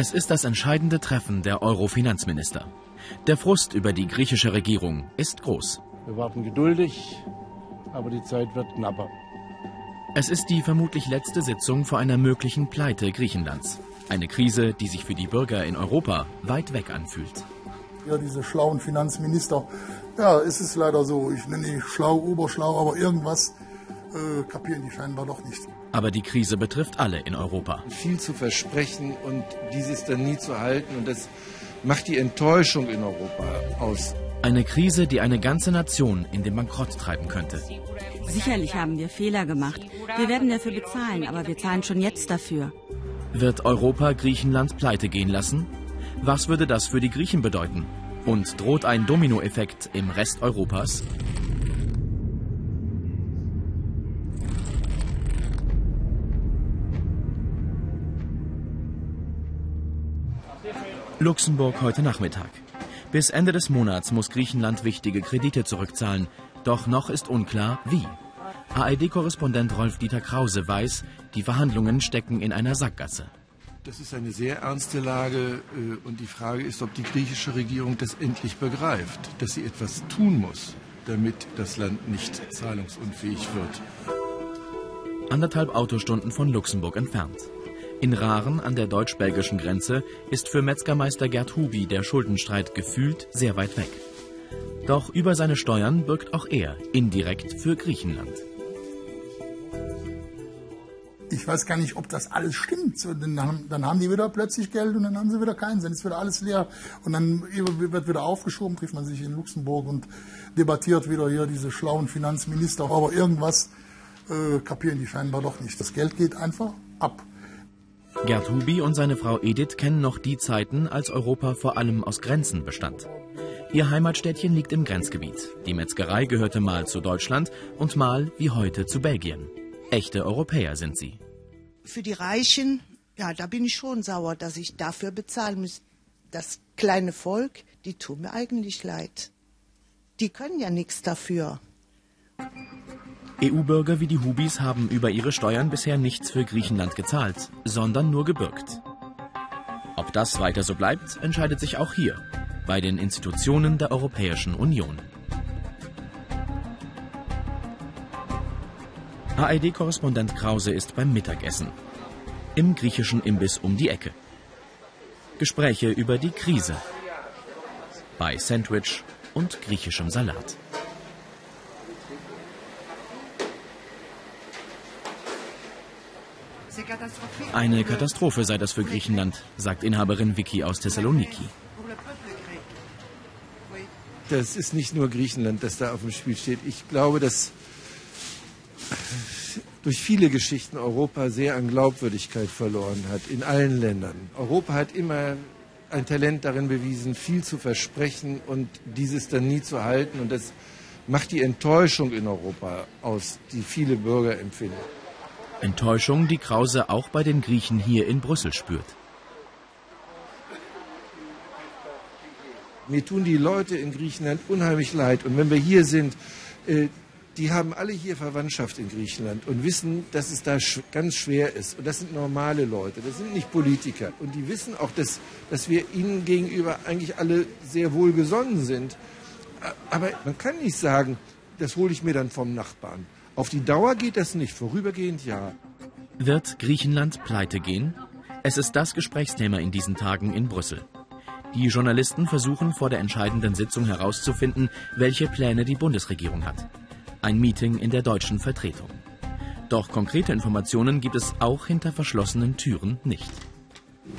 Es ist das entscheidende Treffen der Euro-Finanzminister. Der Frust über die griechische Regierung ist groß. Wir warten geduldig, aber die Zeit wird knapper. Es ist die vermutlich letzte Sitzung vor einer möglichen Pleite Griechenlands. Eine Krise, die sich für die Bürger in Europa weit weg anfühlt. Ja, diese schlauen Finanzminister, ja, es ist leider so. Ich nenne die schlau, oberschlau, aber irgendwas äh, kapieren die scheinbar doch nicht. Aber die Krise betrifft alle in Europa. Viel zu versprechen und dieses dann nie zu halten und das macht die Enttäuschung in Europa aus. Eine Krise, die eine ganze Nation in den Bankrott treiben könnte. Sicherlich haben wir Fehler gemacht. Wir werden dafür bezahlen, aber wir zahlen schon jetzt dafür. Wird Europa Griechenland pleite gehen lassen? Was würde das für die Griechen bedeuten? Und droht ein Dominoeffekt im Rest Europas? Luxemburg heute Nachmittag. Bis Ende des Monats muss Griechenland wichtige Kredite zurückzahlen. Doch noch ist unklar, wie. ARD-Korrespondent Rolf-Dieter Krause weiß, die Verhandlungen stecken in einer Sackgasse. Das ist eine sehr ernste Lage äh, und die Frage ist, ob die griechische Regierung das endlich begreift, dass sie etwas tun muss, damit das Land nicht zahlungsunfähig wird. Anderthalb Autostunden von Luxemburg entfernt. In Raren an der deutsch-belgischen Grenze ist für Metzgermeister Gerd Hubi der Schuldenstreit gefühlt sehr weit weg. Doch über seine Steuern birgt auch er indirekt für Griechenland. Ich weiß gar nicht, ob das alles stimmt. Dann, haben, dann haben die wieder plötzlich Geld und dann haben sie wieder keinen. Dann ist wieder alles leer. Und dann wird wieder aufgeschoben, trifft man sich in Luxemburg und debattiert wieder hier diese schlauen Finanzminister. Aber irgendwas äh, kapieren die scheinbar doch nicht. Das Geld geht einfach ab. Gerd Hubi und seine Frau Edith kennen noch die Zeiten, als Europa vor allem aus Grenzen bestand. Ihr Heimatstädtchen liegt im Grenzgebiet. Die Metzgerei gehörte mal zu Deutschland und mal wie heute zu Belgien. Echte Europäer sind sie. Für die Reichen, ja, da bin ich schon sauer, dass ich dafür bezahlen muss. Das kleine Volk, die tun mir eigentlich leid. Die können ja nichts dafür. EU-Bürger wie die Hubis haben über ihre Steuern bisher nichts für Griechenland gezahlt, sondern nur gebürgt. Ob das weiter so bleibt, entscheidet sich auch hier, bei den Institutionen der Europäischen Union. ARD-Korrespondent Krause ist beim Mittagessen. Im griechischen Imbiss um die Ecke. Gespräche über die Krise. Bei Sandwich und griechischem Salat. Eine Katastrophe sei das für Griechenland, sagt Inhaberin Vicky aus Thessaloniki. Das ist nicht nur Griechenland, das da auf dem Spiel steht. Ich glaube, dass durch viele Geschichten Europa sehr an Glaubwürdigkeit verloren hat, in allen Ländern. Europa hat immer ein Talent darin bewiesen, viel zu versprechen und dieses dann nie zu halten. Und das macht die Enttäuschung in Europa aus, die viele Bürger empfinden. Enttäuschung, die Krause auch bei den Griechen hier in Brüssel spürt. Mir tun die Leute in Griechenland unheimlich leid. Und wenn wir hier sind, äh, die haben alle hier Verwandtschaft in Griechenland und wissen, dass es da ganz schwer ist. Und das sind normale Leute, das sind nicht Politiker. Und die wissen auch, dass, dass wir ihnen gegenüber eigentlich alle sehr wohlgesonnen sind. Aber man kann nicht sagen, das hole ich mir dann vom Nachbarn. Auf die Dauer geht das nicht, vorübergehend ja. Wird Griechenland pleite gehen? Es ist das Gesprächsthema in diesen Tagen in Brüssel. Die Journalisten versuchen vor der entscheidenden Sitzung herauszufinden, welche Pläne die Bundesregierung hat. Ein Meeting in der deutschen Vertretung. Doch konkrete Informationen gibt es auch hinter verschlossenen Türen nicht.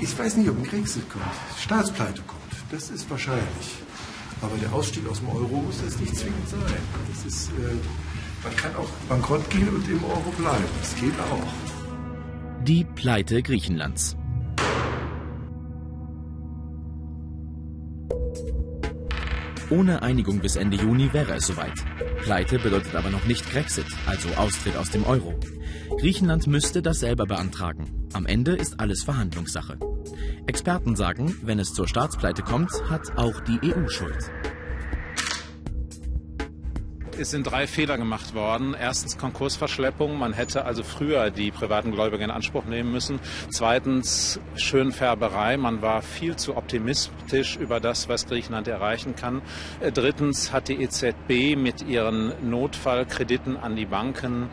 Ich weiß nicht, ob ein Kriegsel kommt, Staatspleite kommt. Das ist wahrscheinlich. Aber der Ausstieg aus dem Euro muss das nicht zwingend sein. Das ist, äh, man kann auch bankrott gehen und im Euro bleiben. Das geht auch. Die Pleite Griechenlands. Ohne Einigung bis Ende Juni wäre es soweit. Pleite bedeutet aber noch nicht Brexit, also Austritt aus dem Euro. Griechenland müsste das selber beantragen. Am Ende ist alles Verhandlungssache. Experten sagen, wenn es zur Staatspleite kommt, hat auch die EU Schuld. Es sind drei Fehler gemacht worden. Erstens Konkursverschleppung. Man hätte also früher die privaten Gläubiger in Anspruch nehmen müssen. Zweitens Schönfärberei. Man war viel zu optimistisch über das, was Griechenland erreichen kann. Äh, drittens hat die EZB mit ihren Notfallkrediten an die Banken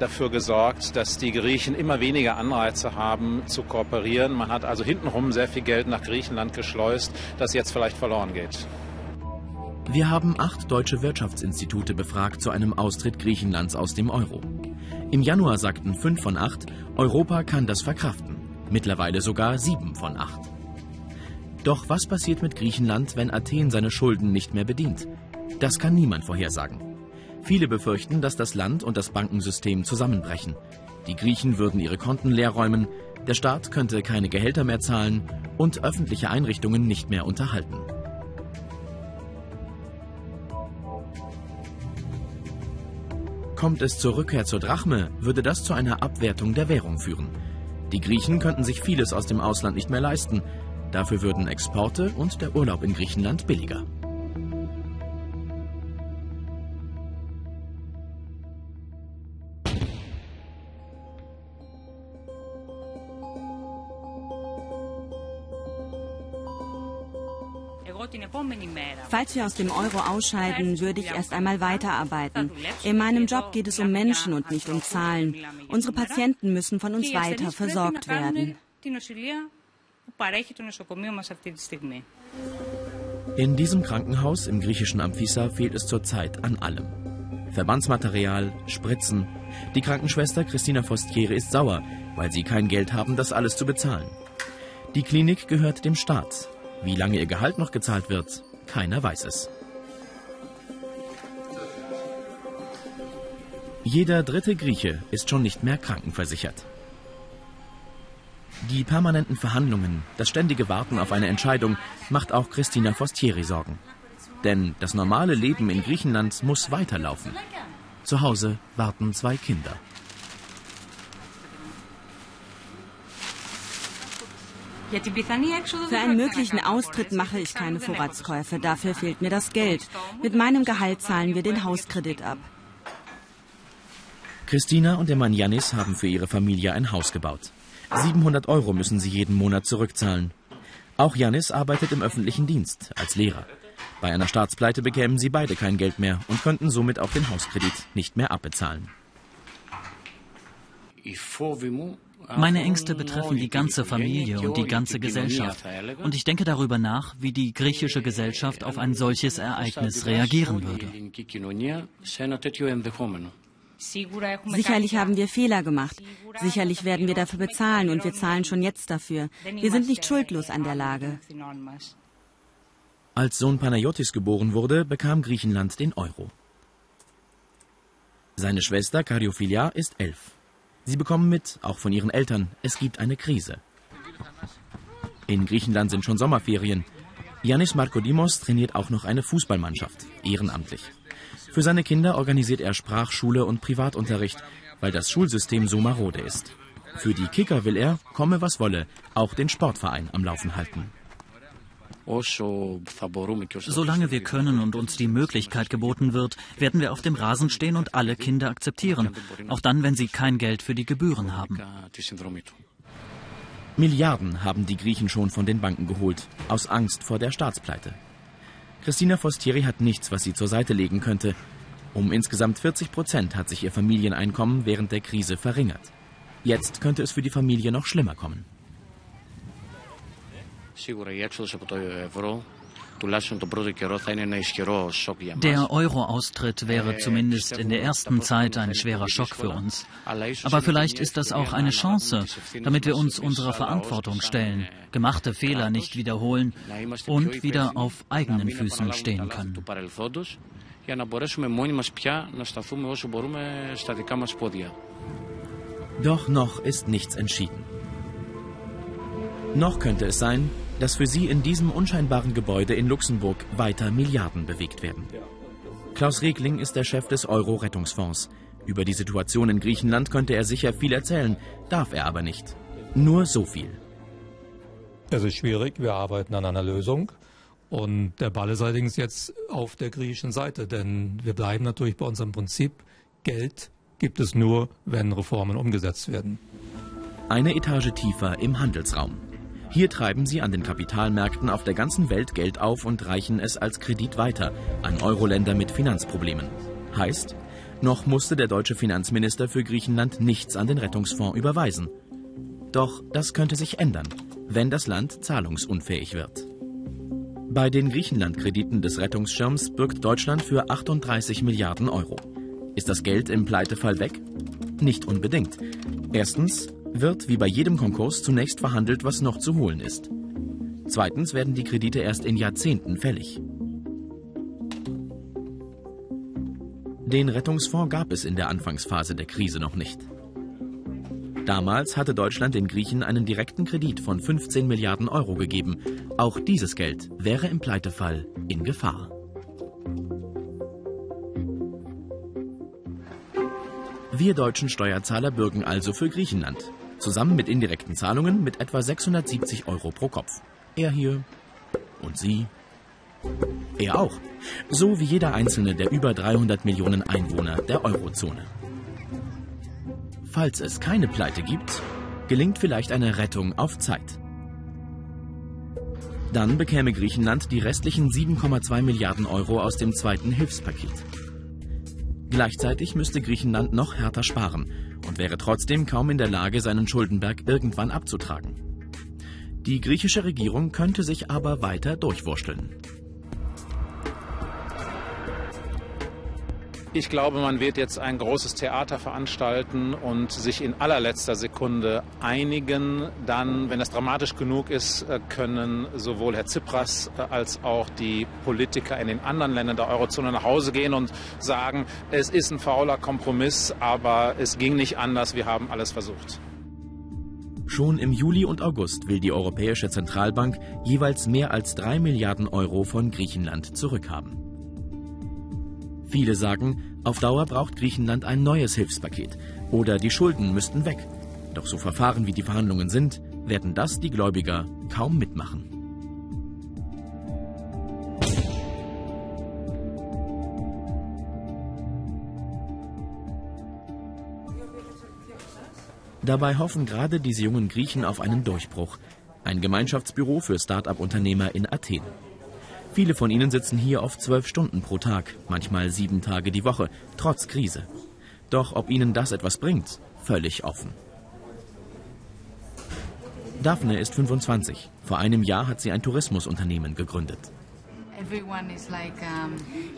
dafür gesorgt, dass die Griechen immer weniger Anreize haben zu kooperieren. Man hat also hintenrum sehr viel Geld nach Griechenland geschleust, das jetzt vielleicht verloren geht. Wir haben acht deutsche Wirtschaftsinstitute befragt zu einem Austritt Griechenlands aus dem Euro. Im Januar sagten fünf von acht, Europa kann das verkraften. Mittlerweile sogar sieben von acht. Doch was passiert mit Griechenland, wenn Athen seine Schulden nicht mehr bedient? Das kann niemand vorhersagen. Viele befürchten, dass das Land und das Bankensystem zusammenbrechen. Die Griechen würden ihre Konten leerräumen, der Staat könnte keine Gehälter mehr zahlen und öffentliche Einrichtungen nicht mehr unterhalten. Kommt es zur Rückkehr zur Drachme, würde das zu einer Abwertung der Währung führen. Die Griechen könnten sich vieles aus dem Ausland nicht mehr leisten. Dafür würden Exporte und der Urlaub in Griechenland billiger. Falls wir aus dem Euro ausscheiden, würde ich erst einmal weiterarbeiten. In meinem Job geht es um Menschen und nicht um Zahlen. Unsere Patienten müssen von uns weiter versorgt werden. In diesem Krankenhaus im griechischen Amphissa fehlt es zurzeit an allem. Verbandsmaterial, Spritzen. Die Krankenschwester Christina Fostiere ist sauer, weil sie kein Geld haben, das alles zu bezahlen. Die Klinik gehört dem Staat. Wie lange ihr Gehalt noch gezahlt wird, keiner weiß es. Jeder dritte Grieche ist schon nicht mehr krankenversichert. Die permanenten Verhandlungen, das ständige Warten auf eine Entscheidung macht auch Christina Fostieri Sorgen. Denn das normale Leben in Griechenland muss weiterlaufen. Zu Hause warten zwei Kinder. Für einen möglichen Austritt mache ich keine Vorratskäufe. Dafür fehlt mir das Geld. Mit meinem Gehalt zahlen wir den Hauskredit ab. Christina und der Mann Janis haben für ihre Familie ein Haus gebaut. 700 Euro müssen sie jeden Monat zurückzahlen. Auch Janis arbeitet im öffentlichen Dienst als Lehrer. Bei einer Staatspleite bekämen sie beide kein Geld mehr und könnten somit auch den Hauskredit nicht mehr abbezahlen. Meine Ängste betreffen die ganze Familie und die ganze Gesellschaft. Und ich denke darüber nach, wie die griechische Gesellschaft auf ein solches Ereignis reagieren würde. Sicherlich haben wir Fehler gemacht. Sicherlich werden wir dafür bezahlen und wir zahlen schon jetzt dafür. Wir sind nicht schuldlos an der Lage. Als Sohn Panayotis geboren wurde, bekam Griechenland den Euro. Seine Schwester Karyophilia ist elf. Sie bekommen mit, auch von ihren Eltern, es gibt eine Krise. In Griechenland sind schon Sommerferien. Yannis Markodimos trainiert auch noch eine Fußballmannschaft, ehrenamtlich. Für seine Kinder organisiert er Sprachschule und Privatunterricht, weil das Schulsystem so marode ist. Für die Kicker will er, komme was wolle, auch den Sportverein am Laufen halten. Solange wir können und uns die Möglichkeit geboten wird, werden wir auf dem Rasen stehen und alle Kinder akzeptieren, auch dann, wenn sie kein Geld für die Gebühren haben. Milliarden haben die Griechen schon von den Banken geholt, aus Angst vor der Staatspleite. Christina Fostieri hat nichts, was sie zur Seite legen könnte. Um insgesamt 40 Prozent hat sich ihr Familieneinkommen während der Krise verringert. Jetzt könnte es für die Familie noch schlimmer kommen. Der Euro-Austritt wäre zumindest in der ersten Zeit ein schwerer Schock für uns. Aber vielleicht ist das auch eine Chance, damit wir uns unserer Verantwortung stellen, gemachte Fehler nicht wiederholen und wieder auf eigenen Füßen stehen können. για να μπορέσουμε μόνοι μας πια να σταθούμε όσο μπορούμε στα δικά μας πόδια. Doch noch ist nichts entschieden. Noch könnte es sein, dass für sie in diesem unscheinbaren Gebäude in Luxemburg weiter Milliarden bewegt werden. Klaus Regling ist der Chef des Euro-Rettungsfonds. Über die Situation in Griechenland könnte er sicher viel erzählen, darf er aber nicht. Nur so viel. Es ist schwierig, wir arbeiten an einer Lösung. Und der Ball ist allerdings jetzt auf der griechischen Seite, denn wir bleiben natürlich bei unserem Prinzip, Geld gibt es nur, wenn Reformen umgesetzt werden. Eine Etage tiefer im Handelsraum. Hier treiben sie an den Kapitalmärkten auf der ganzen Welt Geld auf und reichen es als Kredit weiter an Euro-Länder mit Finanzproblemen. Heißt, noch musste der deutsche Finanzminister für Griechenland nichts an den Rettungsfonds überweisen. Doch das könnte sich ändern, wenn das Land zahlungsunfähig wird. Bei den Griechenland-Krediten des Rettungsschirms bürgt Deutschland für 38 Milliarden Euro. Ist das Geld im Pleitefall weg? Nicht unbedingt. Erstens wird wie bei jedem Konkurs zunächst verhandelt, was noch zu holen ist. Zweitens werden die Kredite erst in Jahrzehnten fällig. Den Rettungsfonds gab es in der Anfangsphase der Krise noch nicht. Damals hatte Deutschland den Griechen einen direkten Kredit von 15 Milliarden Euro gegeben. Auch dieses Geld wäre im Pleitefall in Gefahr. Wir deutschen Steuerzahler bürgen also für Griechenland. Zusammen mit indirekten Zahlungen mit etwa 670 Euro pro Kopf. Er hier und Sie. Er auch. So wie jeder einzelne der über 300 Millionen Einwohner der Eurozone. Falls es keine Pleite gibt, gelingt vielleicht eine Rettung auf Zeit. Dann bekäme Griechenland die restlichen 7,2 Milliarden Euro aus dem zweiten Hilfspaket. Gleichzeitig müsste Griechenland noch härter sparen und wäre trotzdem kaum in der Lage, seinen Schuldenberg irgendwann abzutragen. Die griechische Regierung könnte sich aber weiter durchwursteln. Ich glaube, man wird jetzt ein großes Theater veranstalten und sich in allerletzter Sekunde einigen. Dann, wenn es dramatisch genug ist, äh, können sowohl Herr Tsipras äh, als auch die Politiker in den anderen Ländern der Eurozone nach Hause gehen und sagen, es ist ein fauler Kompromiss, aber es ging nicht anders, wir haben alles versucht. Schon im Juli und August will die Europäische Zentralbank jeweils mehr als drei Milliarden Euro von Griechenland zurückhaben. Viele sagen, auf Dauer braucht Griechenland ein neues Hilfspaket oder die Schulden müssten weg. Doch so verfahren wie die Verhandlungen sind, werden das die Gläubiger kaum mitmachen. Dabei hoffen gerade diese jungen Griechen auf einen Durchbruch. Ein Gemeinschaftsbüro für Start-up-Unternehmer in Athen. Viele von ihnen sitzen hier oft zwölf Stunden pro Tag, manchmal sieben Tage die Woche, trotz Krise. Doch ob ihnen das etwas bringt, völlig offen. Daphne ist 25. Vor einem Jahr hat sie ein Tourismusunternehmen gegründet.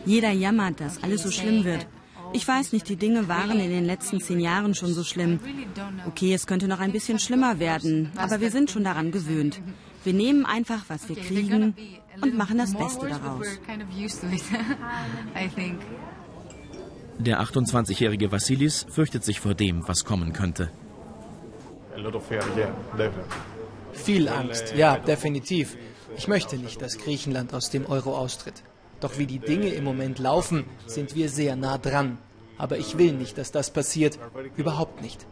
Jeder jammert, dass alles so schlimm wird. Ich weiß nicht, die Dinge waren in den letzten zehn Jahren schon so schlimm. Okay, es könnte noch ein bisschen schlimmer werden, aber wir sind schon daran gewöhnt. Wir nehmen einfach, was wir kriegen und machen das Beste daraus. Der 28-jährige Vassilis fürchtet sich vor dem, was kommen könnte. Viel Angst, ja, definitiv. Ich möchte nicht, dass Griechenland aus dem Euro austritt. Doch wie die Dinge im Moment laufen, sind wir sehr nah dran. Aber ich will nicht, dass das passiert. Überhaupt nicht.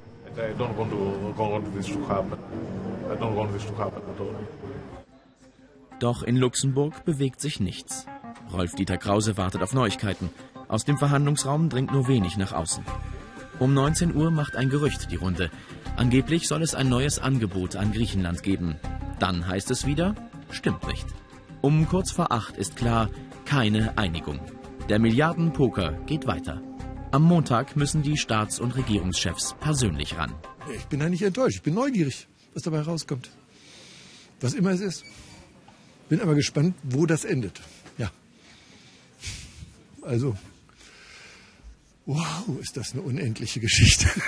Doch in Luxemburg bewegt sich nichts. Rolf-Dieter Krause wartet auf Neuigkeiten. Aus dem Verhandlungsraum dringt nur wenig nach außen. Um 19 Uhr macht ein Gerücht die Runde. Angeblich soll es ein neues Angebot an Griechenland geben. Dann heißt es wieder, stimmt nicht. Um kurz vor acht ist klar, keine Einigung. Der Milliardenpoker geht weiter. Am Montag müssen die Staats- und Regierungschefs persönlich ran. Ich bin eigentlich enttäuscht. Ich bin neugierig, was dabei rauskommt. Was immer es ist. Bin aber gespannt, wo das endet. Ja. Also, wow, ist das eine unendliche Geschichte.